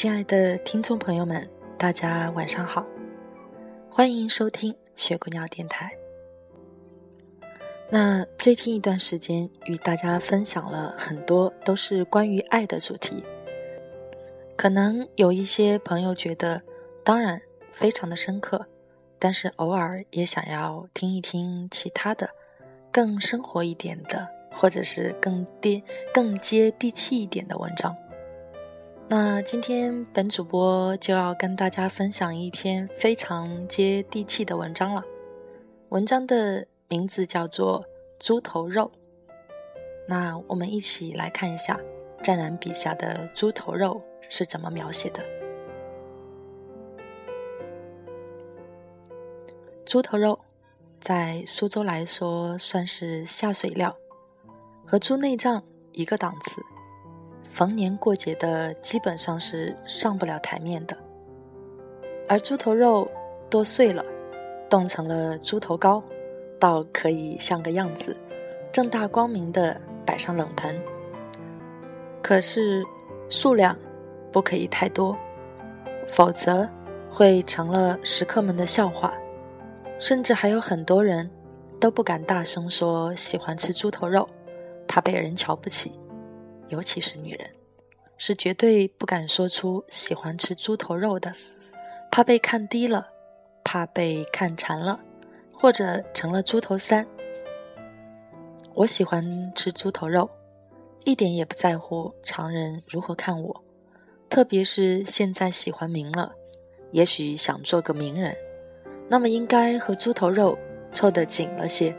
亲爱的听众朋友们，大家晚上好，欢迎收听雪姑娘电台。那最近一段时间与大家分享了很多都是关于爱的主题，可能有一些朋友觉得，当然非常的深刻，但是偶尔也想要听一听其他的，更生活一点的，或者是更接更接地气一点的文章。那今天本主播就要跟大家分享一篇非常接地气的文章了。文章的名字叫做《猪头肉》。那我们一起来看一下湛然笔下的猪头肉是怎么描写的。猪头肉在苏州来说算是下水料，和猪内脏一个档次。逢年过节的基本上是上不了台面的，而猪头肉剁碎了，冻成了猪头糕，倒可以像个样子，正大光明的摆上冷盆。可是数量不可以太多，否则会成了食客们的笑话，甚至还有很多人都不敢大声说喜欢吃猪头肉，怕被人瞧不起。尤其是女人，是绝对不敢说出喜欢吃猪头肉的，怕被看低了，怕被看馋了，或者成了猪头三。我喜欢吃猪头肉，一点也不在乎常人如何看我，特别是现在喜欢名了，也许想做个名人，那么应该和猪头肉凑得紧了些，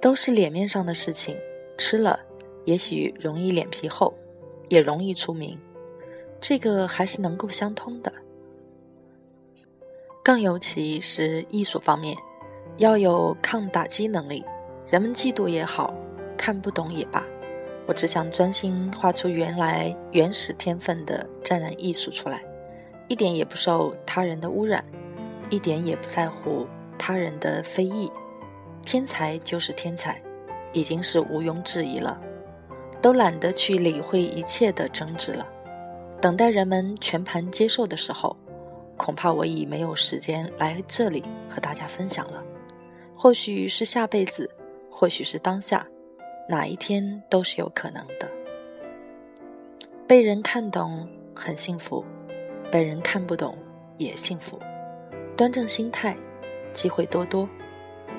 都是脸面上的事情，吃了。也许容易脸皮厚，也容易出名，这个还是能够相通的。更尤其是艺术方面，要有抗打击能力。人们嫉妒也好，看不懂也罢，我只想专心画出原来原始天分的湛然艺术出来，一点也不受他人的污染，一点也不在乎他人的非议。天才就是天才，已经是毋庸置疑了。都懒得去理会一切的争执了，等待人们全盘接受的时候，恐怕我已没有时间来这里和大家分享了。或许是下辈子，或许是当下，哪一天都是有可能的。被人看懂很幸福，被人看不懂也幸福。端正心态，机会多多。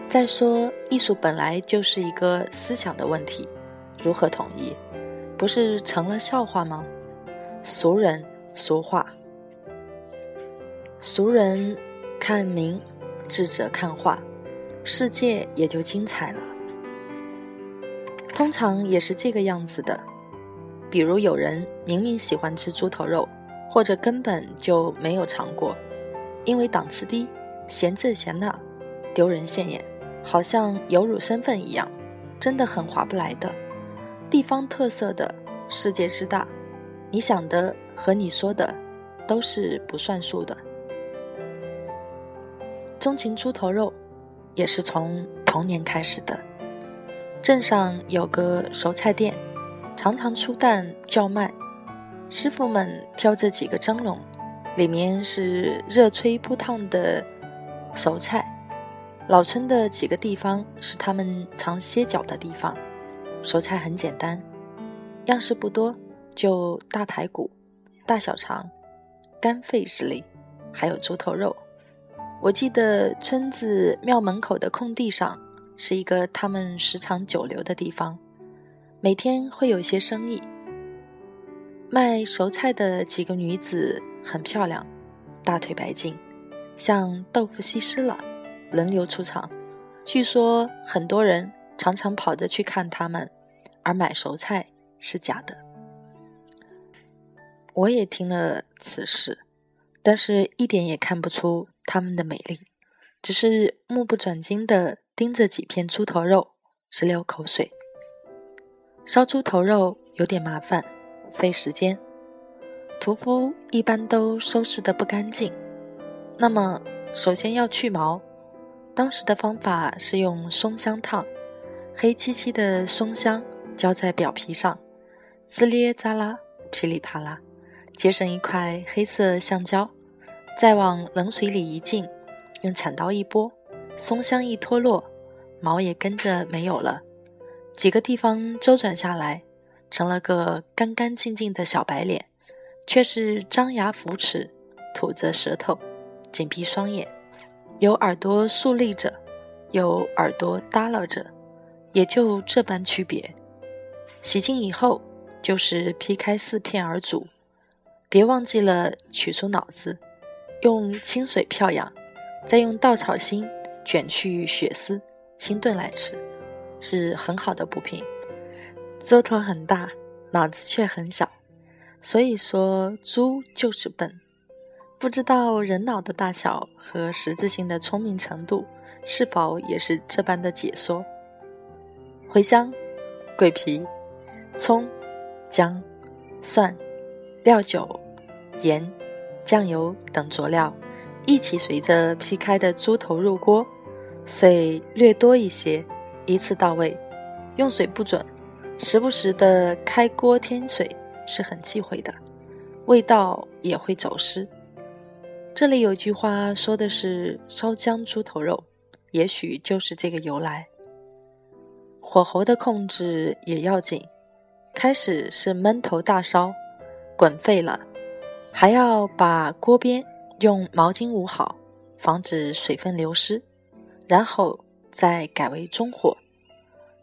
再说，艺术本来就是一个思想的问题。如何统一？不是成了笑话吗？俗人俗话，俗人看名，智者看画，世界也就精彩了。通常也是这个样子的。比如有人明明喜欢吃猪头肉，或者根本就没有尝过，因为档次低，嫌这嫌那，丢人现眼，好像有辱身份一样，真的很划不来的。地方特色的世界之大，你想的和你说的都是不算数的。钟情猪头肉，也是从童年开始的。镇上有个熟菜店，常常出蛋叫卖，师傅们挑着几个蒸笼，里面是热吹不烫的熟菜。老村的几个地方是他们常歇脚的地方。熟菜很简单，样式不多，就大排骨、大小肠、肝肺之类，还有猪头肉。我记得村子庙门口的空地上是一个他们时常久留的地方，每天会有些生意。卖熟菜的几个女子很漂亮，大腿白净，像豆腐西施了，轮流出场。据说很多人。常常跑着去看他们，而买熟菜是假的。我也听了此事，但是一点也看不出他们的美丽，只是目不转睛地盯着几片猪头肉，直流口水。烧猪头肉有点麻烦，费时间，屠夫一般都收拾得不干净。那么，首先要去毛，当时的方法是用松香烫，黑漆漆的松香浇在表皮上，滋咧扎啦，噼里啪啦。结成一块黑色橡胶，再往冷水里一浸，用铲刀一拨，松香一脱落，毛也跟着没有了。几个地方周转下来，成了个干干净净的小白脸，却是张牙浮齿，吐着舌头，紧闭双眼，有耳朵竖立着，有耳朵耷拉着，也就这般区别。洗净以后，就是劈开四片而煮。别忘记了取出脑子，用清水漂养，再用稻草芯卷去血丝，清炖来吃，是很好的补品。猪头很大，脑子却很小，所以说猪就是笨。不知道人脑的大小和实质性的聪明程度是否也是这般的解说？茴香、桂皮、葱、姜、蒜。料酒、盐、酱油等佐料一起随着劈开的猪头入锅，水略多一些，一次到位。用水不准，时不时的开锅添水是很忌讳的，味道也会走失。这里有句话说的是“烧姜猪头肉”，也许就是这个由来。火候的控制也要紧，开始是闷头大烧。滚沸了，还要把锅边用毛巾捂好，防止水分流失，然后再改为中火。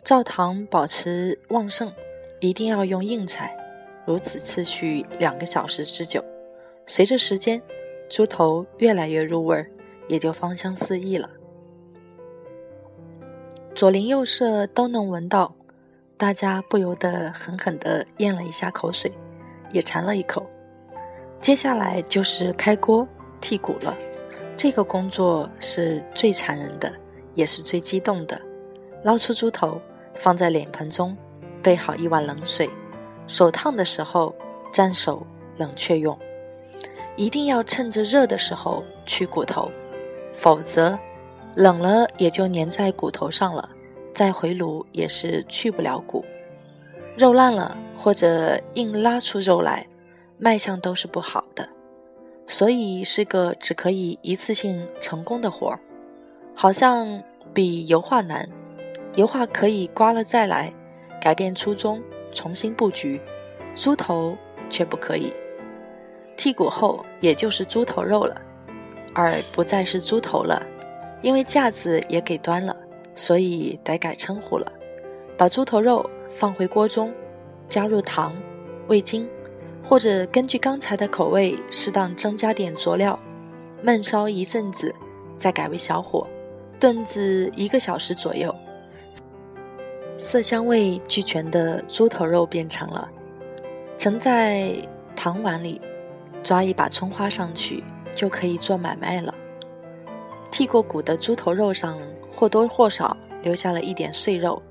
灶膛保持旺盛，一定要用硬柴，如此持续两个小时之久。随着时间，猪头越来越入味儿，也就芳香四溢了。左邻右舍都能闻到，大家不由得狠狠地咽了一下口水。也馋了一口，接下来就是开锅剔骨了。这个工作是最残忍的，也是最激动的。捞出猪头，放在脸盆中，备好一碗冷水，手烫的时候沾手，冷却用。一定要趁着热的时候去骨头，否则冷了也就粘在骨头上了，再回炉也是去不了骨。肉烂了，或者硬拉出肉来，卖相都是不好的，所以是个只可以一次性成功的活儿，好像比油画难。油画可以刮了再来，改变初衷，重新布局，猪头却不可以。剔骨后，也就是猪头肉了，而不再是猪头了，因为架子也给端了，所以得改称呼了。把猪头肉。放回锅中，加入糖、味精，或者根据刚才的口味适当增加点佐料，焖烧一阵子，再改为小火炖至一个小时左右，色香味俱全的猪头肉变成了。盛在糖碗里，抓一把葱花上去，就可以做买卖了。剔过骨的猪头肉上或多或少留下了一点碎肉。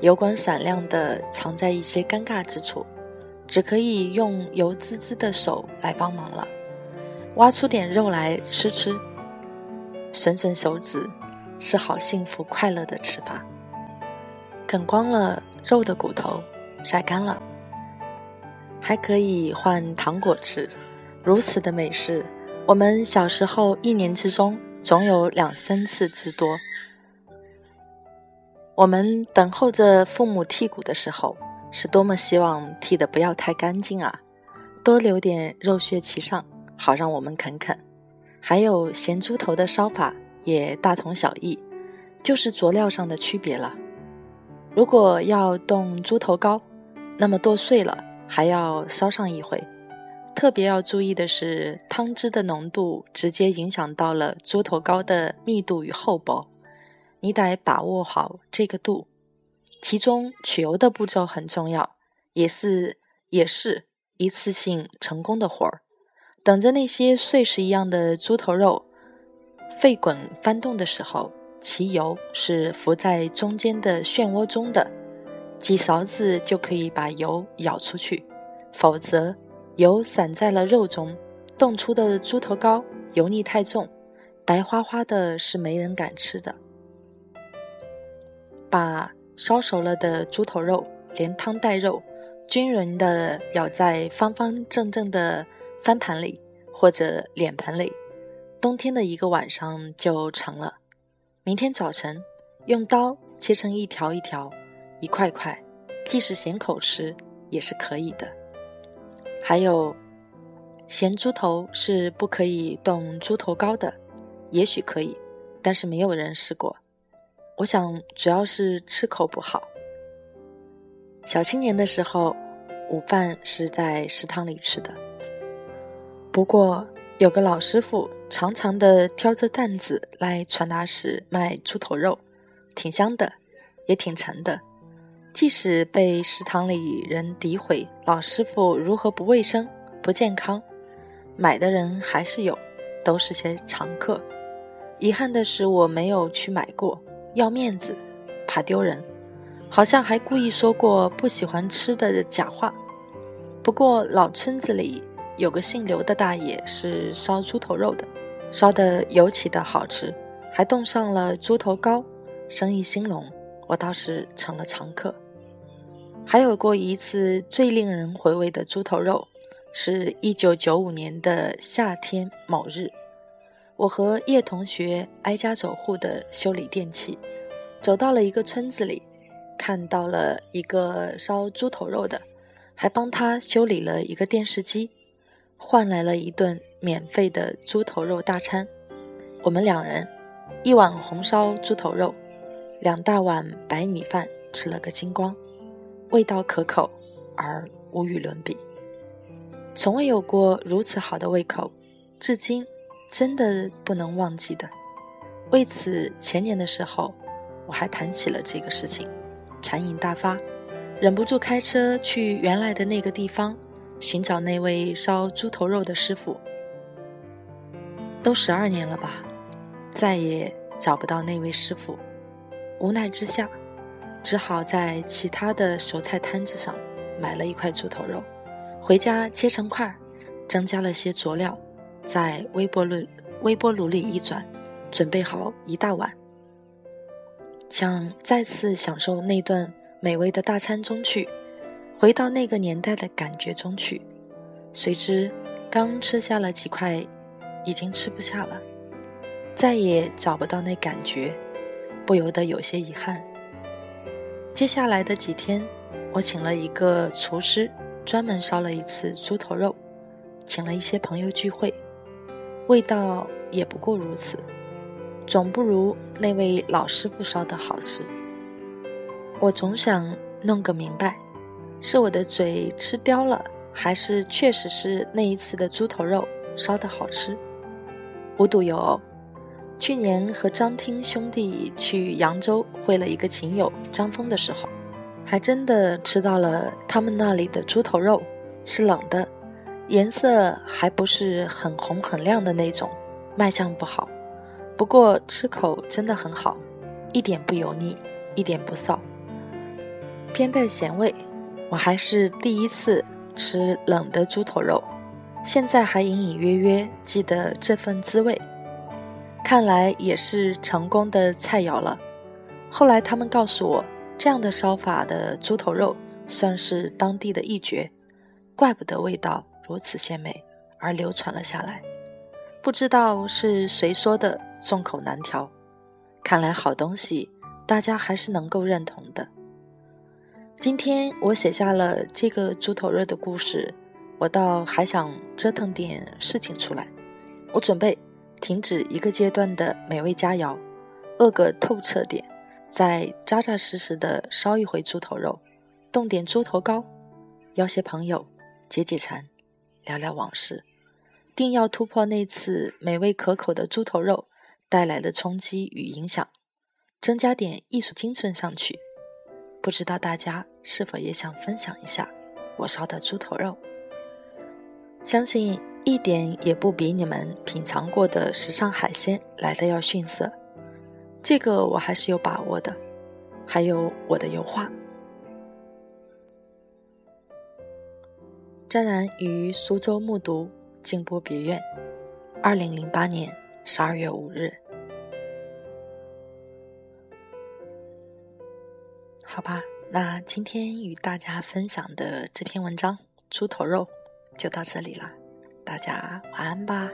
油光闪亮的藏在一些尴尬之处，只可以用油滋滋的手来帮忙了。挖出点肉来吃吃，吮吮手指，是好幸福快乐的吃法。啃光了肉的骨头，晒干了，还可以换糖果吃。如此的美事，我们小时候一年之中总有两三次之多。我们等候着父母剔骨的时候，是多么希望剔的不要太干净啊，多留点肉血其上，好让我们啃啃。还有咸猪头的烧法也大同小异，就是佐料上的区别了。如果要冻猪头膏，那么剁碎了还要烧上一回。特别要注意的是，汤汁的浓度直接影响到了猪头膏的密度与厚薄。你得把握好这个度，其中取油的步骤很重要，也是也是一次性成功的活儿，等着那些碎石一样的猪头肉沸滚翻动的时候，其油是浮在中间的漩涡中的，几勺子就可以把油舀出去，否则油散在了肉中，冻出的猪头膏油腻太重，白花花的，是没人敢吃的。把烧熟了的猪头肉连汤带肉。均匀地舀在方方正正的翻盘里或者脸盆里，冬天的一个晚上就成了。明天早晨用刀切成一条一条、一块块，即使咸口吃也是可以的。还有，咸猪头是不可以冻猪头膏的，也许可以，但是没有人试过。我想主要是吃口不好。小青年的时候。午饭是在食堂里吃的，不过有个老师傅长长的挑着担子来传达室卖猪头肉，挺香的，也挺沉的。即使被食堂里人诋毁老师傅如何不卫生、不健康，买的人还是有，都是些常客。遗憾的是我没有去买过，要面子，怕丢人，好像还故意说过不喜欢吃的假话。不过老村子里有个姓刘的大爷是烧猪头肉的，烧的尤其的好吃，还冻上了猪头膏，生意兴隆，我倒是成了常客。还有过一次最令人回味的猪头肉，是一九九五年的夏天某日，我和叶同学挨家走户的修理电器，走到了一个村子里，看到了一个烧猪头肉的。还帮他修理了一个电视机，换来了一顿免费的猪头肉大餐。我们两人一碗红烧猪头肉，两大碗白米饭，吃了个精光，味道可口而无与伦比。从未有过如此好的胃口，至今真的不能忘记的。为此，前年的时候我还谈起了这个事情，馋瘾大发。忍不住开车去原来的那个地方，寻找那位烧猪头肉的师傅。都十二年了吧，再也找不到那位师傅。无奈之下，只好在其他的熟菜摊子上买了一块猪头肉，回家切成块，增加了些佐料，在微波炉微波炉里一转，准备好一大碗，想再次享受那顿。美味的大餐中去，回到那个年代的感觉中去。谁知刚吃下了几块，已经吃不下了，再也找不到那感觉，不由得有些遗憾。接下来的几天，我请了一个厨师，专门烧了一次猪头肉，请了一些朋友聚会，味道也不过如此，总不如那位老师傅烧的好吃。我总想弄个明白，是我的嘴吃刁了，还是确实是那一次的猪头肉烧的好吃？无独有偶，去年和张听兄弟去扬州会了一个琴友张峰的时候，还真的吃到了他们那里的猪头肉，是冷的，颜色还不是很红很亮的那种，卖相不好，不过吃口真的很好，一点不油腻，一点不臊。偏带咸味，我还是第一次吃冷的猪头肉，现在还隐隐约约记得这份滋味。看来也是成功的菜肴了。后来他们告诉我，这样的烧法的猪头肉算是当地的一绝，怪不得味道如此鲜美而流传了下来。不知道是谁说的，众口难调。看来好东西，大家还是能够认同的。今天我写下了这个猪头肉的故事，我倒还想折腾点事情出来。我准备停止一个阶段的美味佳肴，饿个透彻点，再扎扎实实的烧一回猪头肉，冻点猪头膏，邀些朋友解解馋，聊聊往事，定要突破那次美味可口的猪头肉带来的冲击与影响，增加点艺术精神上去。不知道大家是否也想分享一下我烧的猪头肉？相信一点也不比你们品尝过的时尚海鲜来的要逊色。这个我还是有把握的。还有我的油画。张然于苏州木渎静波别院，二零零八年十二月五日。好吧，那今天与大家分享的这篇文章《猪头肉》就到这里了，大家晚安吧。